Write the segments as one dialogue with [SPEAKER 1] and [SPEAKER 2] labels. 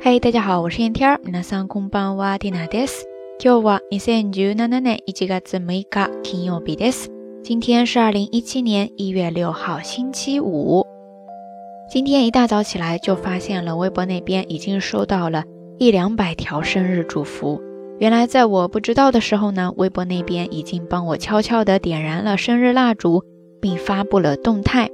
[SPEAKER 1] 嗨，大家好，我是燕天儿。皆さんこんばんは、ティナです。今日は二千十七年一月六日、金曜日です。今天是二零一七年一月六号，星期五。今天一大早起来就发现了微博那边已经收到了一两百条生日祝福。原来在我不知道的时候呢，微博那边已经帮我悄悄地点燃了生日蜡烛，并发布了动态。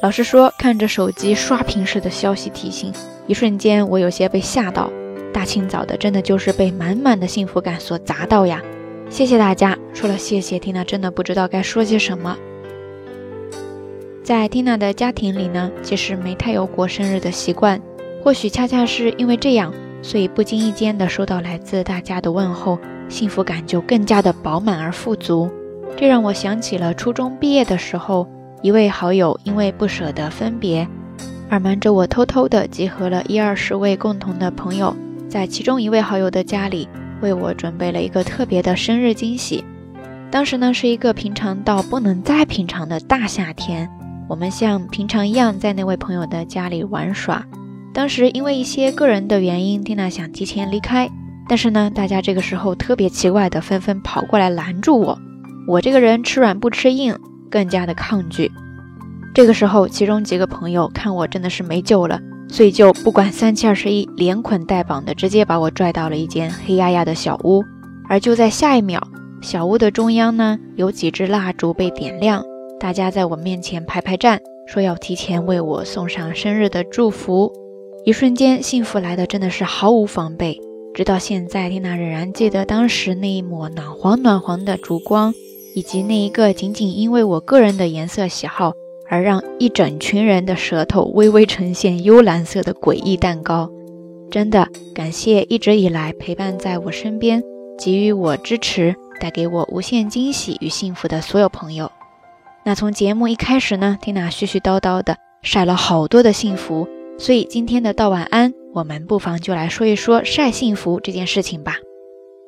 [SPEAKER 1] 老实说，看着手机刷屏式的消息提醒，一瞬间我有些被吓到。大清早的，真的就是被满满的幸福感所砸到呀！谢谢大家，说了谢谢缇娜，真的不知道该说些什么。在缇娜的家庭里呢，其实没太有过生日的习惯，或许恰恰是因为这样，所以不经意间的收到来自大家的问候，幸福感就更加的饱满而富足。这让我想起了初中毕业的时候。一位好友因为不舍得分别，而瞒着我偷偷的集合了一二十位共同的朋友，在其中一位好友的家里为我准备了一个特别的生日惊喜。当时呢是一个平常到不能再平常的大夏天，我们像平常一样在那位朋友的家里玩耍。当时因为一些个人的原因，蒂娜想提前离开，但是呢大家这个时候特别奇怪的纷纷跑过来拦住我。我这个人吃软不吃硬。更加的抗拒。这个时候，其中几个朋友看我真的是没救了，所以就不管三七二十一，连捆带绑的，直接把我拽到了一间黑压压的小屋。而就在下一秒，小屋的中央呢，有几支蜡烛被点亮，大家在我面前排排站，说要提前为我送上生日的祝福。一瞬间，幸福来的真的是毫无防备。直到现在，蒂娜仍然记得当时那一抹暖黄暖黄的烛光。以及那一个仅仅因为我个人的颜色喜好而让一整群人的舌头微微呈现幽蓝色的诡异蛋糕，真的感谢一直以来陪伴在我身边、给予我支持、带给我无限惊喜与幸福的所有朋友。那从节目一开始呢，缇娜絮絮叨叨的晒了好多的幸福，所以今天的道晚安，我们不妨就来说一说晒幸福这件事情吧。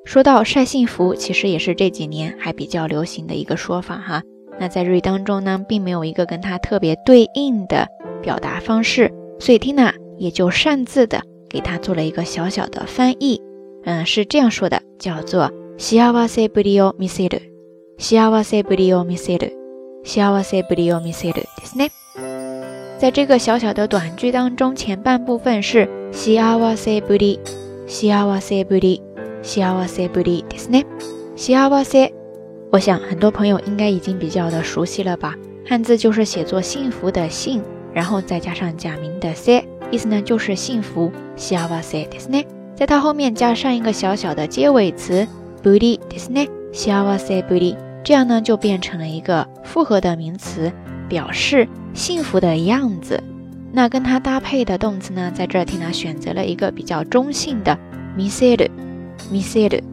[SPEAKER 1] 说到晒幸福，其实也是这几年还比较流行的一个说法哈。那在日语当中呢，并没有一个跟它特别对应的表达方式，所以 Tina 也就擅自的给它做了一个小小的翻译。嗯，是这样说的，叫做“幸せぶりを見せる”，幸せぶりを見せる，幸せぶりを見せる，ですね。在这个小小的短句当中，前半部分是幸せぶり，幸せぶり。 幸せぶりですね。幸せ，我想很多朋友应该已经比较的熟悉了吧？汉字就是写作幸福的幸，然后再加上假名的せ，意思呢就是幸福。幸せですね，在它后面加上一个小小的结尾词ぶりですね。幸せぶり，这样呢就变成了一个复合的名词，表示幸福的样子。那跟它搭配的动词呢，在这儿听他选择了一个比较中性的見せる。 見せる、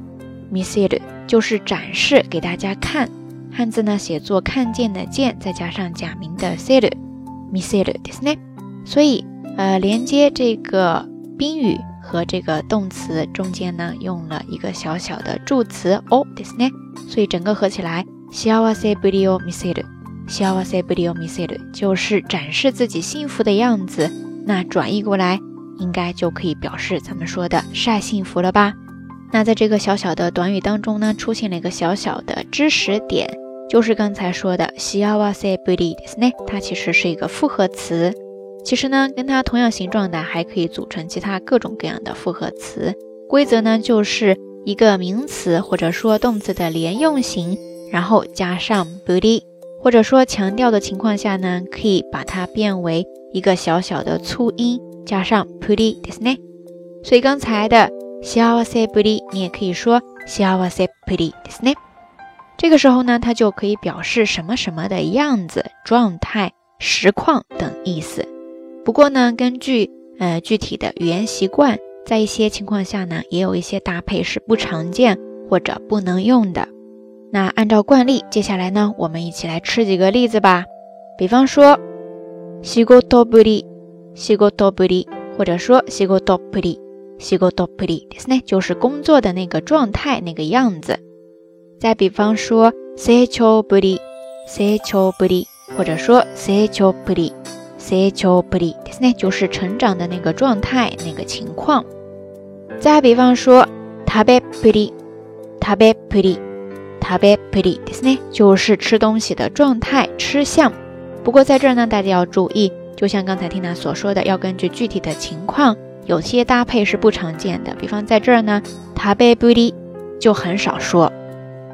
[SPEAKER 1] 見せる就是展示给大家看。汉字呢写作看见的见，再加上假名的せる、見せるですね。所以，呃，连接这个宾语和这个动词中间呢，用了一个小小的助词おですね。所以整个合起来，幸せぶりを見せる、幸せぶりを見せる就是展示自己幸福的样子。那转译过来，应该就可以表示咱们说的晒幸福了吧？ 那在这个小小的短语当中呢，出现了一个小小的知识点，就是刚才说的“幸せぶり”ですね，它其实是一个复合词。其实呢，跟它同样形状的还可以组成其他各种各样的复合词。规则呢，就是一个名词或者说动词的连用型，然后加上ぶり，或者说强调的情况下呢，可以把它变为一个小小的粗音，加上ぶりですね。所以刚才的。 幸せぶり，你也可以说幸せぶりですね。这个时候呢，它就可以表示什么什么的样子、状态、实况等意思。不过呢，根据呃具体的语言习惯，在一些情况下呢，也有一些搭配是不常见或者不能用的。那按照惯例，接下来呢，我们一起来吃几个例子吧。比方说，仕事ぶり、仕事ぶり，或者说仕事ぶり。 仕事ぶりですね，就是工作的那个状态、那个样子。再比方说，成長ぶり、成長ぶり，或者说成長ぶり、 成長ぶりですね，就是成长的那个状态、那个情况。再比方说食べっぷり、食べっぷり、食べっぷりですね，就是吃东西的状态、吃相。不过在这儿呢，大家要注意，就像刚才听娜所说的，要根据具体的情况， 有些搭配是不常见的。比方在这儿呢，食べっぷり就很少说。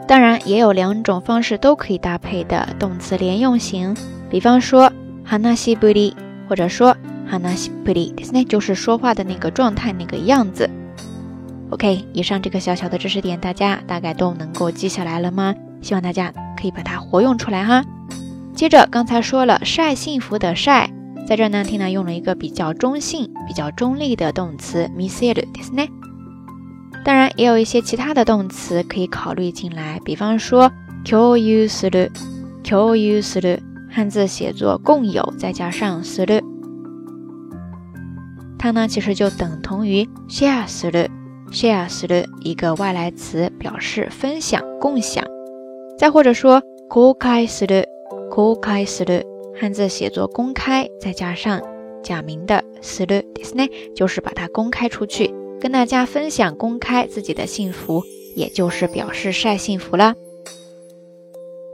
[SPEAKER 1] 当然，也有两种方式都可以搭配的动词连用型，比方说話しぶり，或者说話しぶり，ですね，就是说话的那个状态、那个样子。OK，以上这个小小的知识点，大家大概都能够记下来了吗？希望大家可以把它活用出来哈。接着，刚才说了晒幸福的晒， 在这呢，Tina 用了一个比较中性、比较中立的动词 miseru，ですね。当然，也有一些其他的动词可以考虑进来，比方说共有する、共有する，汉字写作共有，再加上する，它呢其实就等同于シェアする、シェアする一个外来词，表示分享、共享。再或者说公開する、公開する， 汉字写作公开，再加上假名的するですね，就是把它公开出去。跟大家分享、公开自己的幸福，也就是表示晒幸福了。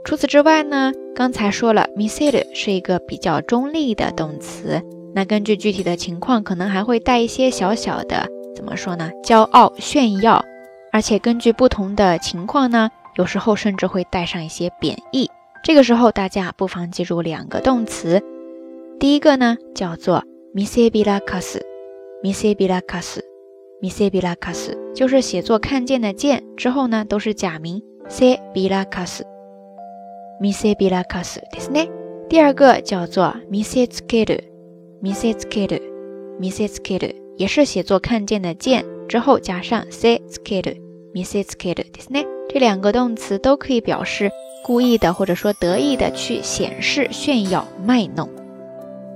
[SPEAKER 1] 除此之外呢，刚才说了 m i s s e 是一个比较中立的动词，那根据具体的情况，可能还会带一些小小的，怎么说呢？骄傲、炫耀，而且根据不同的情况呢，有时候甚至会带上一些贬义。 这个时候，大家不妨记住两个动词，第一个呢叫做 m i s e b i l a k a s m i s e b i l a k a s mise bilakas 就是写作看见的见之后呢，都是假名 se bilakas，mise bilakas ですね。第二个叫做 mise tsukeru，mise tsukeru，mise tsukeru 也是写作看见的见之后加上 se tsukeru，mise tsukeru ですね。这两个动词都可以表示 故意的或者说得意的去显示、炫耀、卖弄。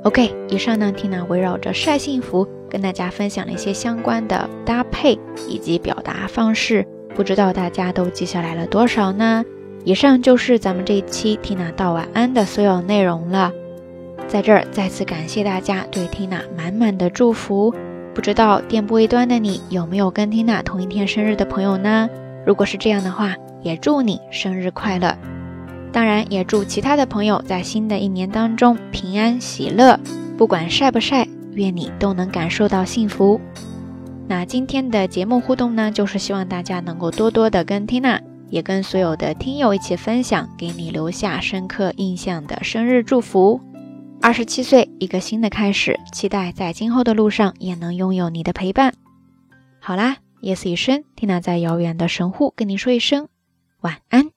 [SPEAKER 1] OK，以上呢，Tina 围绕着晒幸福。跟大家分享了一些相关的搭配以及表达方式，不知道大家都记下来了多少呢？以上就是咱们这一期 Tina 道晚安的所有内容了。在这儿再次感谢大家对 Tina 满满的祝福。不知道电波一端的你有没有跟 Tina 同一天生日的朋友呢？如果是这样的话，也祝你生日快乐。当然，也祝其他的朋友在新的一年当中平安喜乐，不管晒不晒。愿你都能感受到幸福。那今天的节目互动呢，就是希望大家能够多多的跟缇娜，也跟所有的听友一起分享，给你留下深刻印象的生日祝福。二十七岁，一个新的开始，期待在今后的路上也能拥有你的陪伴。好啦，夜色已深，缇娜在遥远的神户跟你说一声晚安。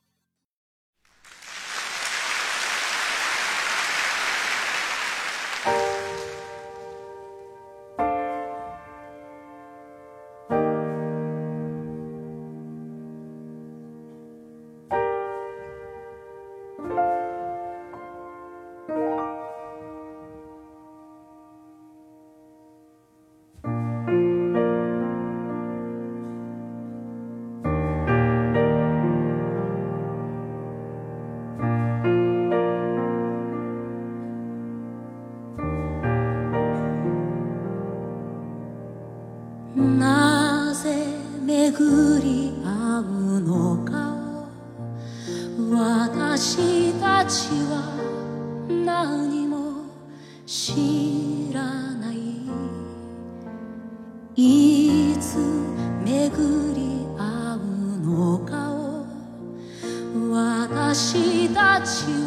[SPEAKER 2] touch you.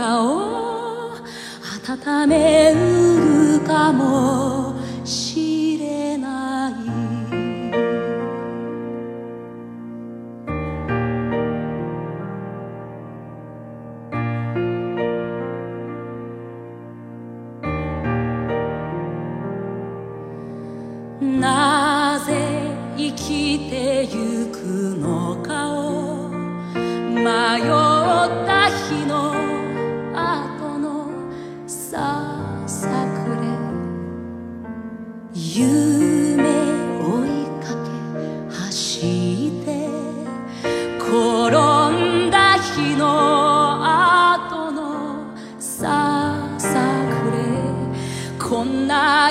[SPEAKER 2] 顔温めうるかもしれない。なぜ生きてゆく来な